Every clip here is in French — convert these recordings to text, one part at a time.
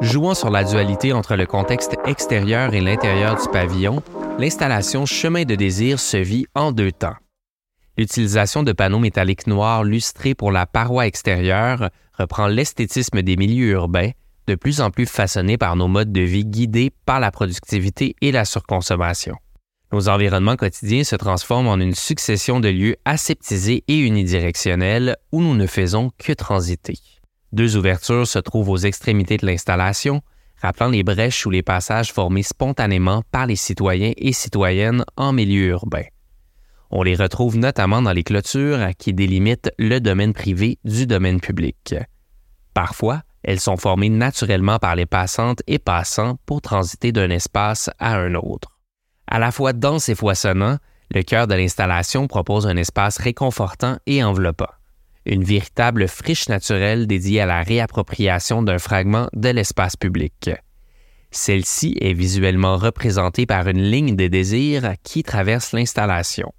Jouant sur la dualité entre le contexte extérieur et l'intérieur du pavillon, l'installation Chemin de désir se vit en deux temps. L'utilisation de panneaux métalliques noirs lustrés pour la paroi extérieure reprend l'esthétisme des milieux urbains, de plus en plus façonnés par nos modes de vie guidés par la productivité et la surconsommation. Nos environnements quotidiens se transforment en une succession de lieux aseptisés et unidirectionnels où nous ne faisons que transiter. Deux ouvertures se trouvent aux extrémités de l'installation, rappelant les brèches ou les passages formés spontanément par les citoyens et citoyennes en milieu urbain. On les retrouve notamment dans les clôtures qui délimitent le domaine privé du domaine public. Parfois, elles sont formées naturellement par les passantes et passants pour transiter d'un espace à un autre. À la fois dense et foisonnant, le cœur de l'installation propose un espace réconfortant et enveloppant une véritable friche naturelle dédiée à la réappropriation d'un fragment de l'espace public. Celle-ci est visuellement représentée par une ligne de désir qui traverse l'installation.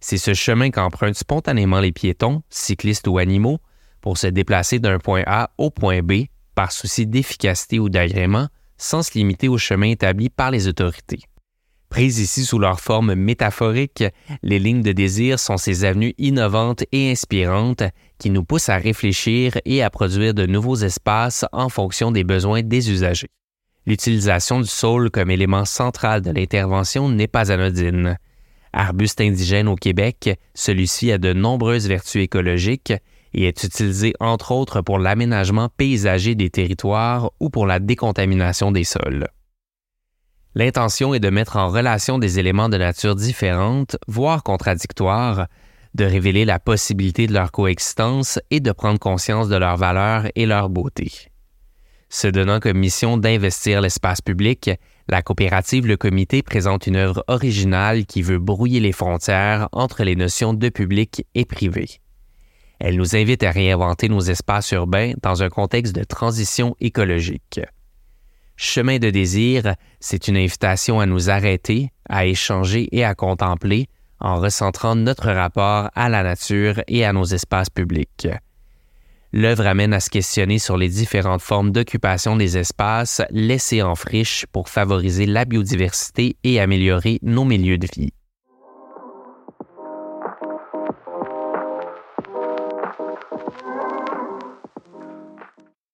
C'est ce chemin qu'empruntent spontanément les piétons, cyclistes ou animaux, pour se déplacer d'un point A au point B par souci d'efficacité ou d'agrément, sans se limiter au chemin établi par les autorités. Prises ici sous leur forme métaphorique, les lignes de désir sont ces avenues innovantes et inspirantes qui nous poussent à réfléchir et à produire de nouveaux espaces en fonction des besoins des usagers. L'utilisation du sol comme élément central de l'intervention n'est pas anodine. Arbuste indigène au Québec, celui-ci a de nombreuses vertus écologiques et est utilisé entre autres pour l'aménagement paysager des territoires ou pour la décontamination des sols. L'intention est de mettre en relation des éléments de nature différente, voire contradictoires, de révéler la possibilité de leur coexistence et de prendre conscience de leur valeur et leur beauté. Se donnant comme mission d'investir l'espace public, la coopérative Le Comité présente une œuvre originale qui veut brouiller les frontières entre les notions de public et privé. Elle nous invite à réinventer nos espaces urbains dans un contexte de transition écologique. Chemin de désir, c'est une invitation à nous arrêter, à échanger et à contempler en recentrant notre rapport à la nature et à nos espaces publics. L'œuvre amène à se questionner sur les différentes formes d'occupation des espaces laissés en friche pour favoriser la biodiversité et améliorer nos milieux de vie.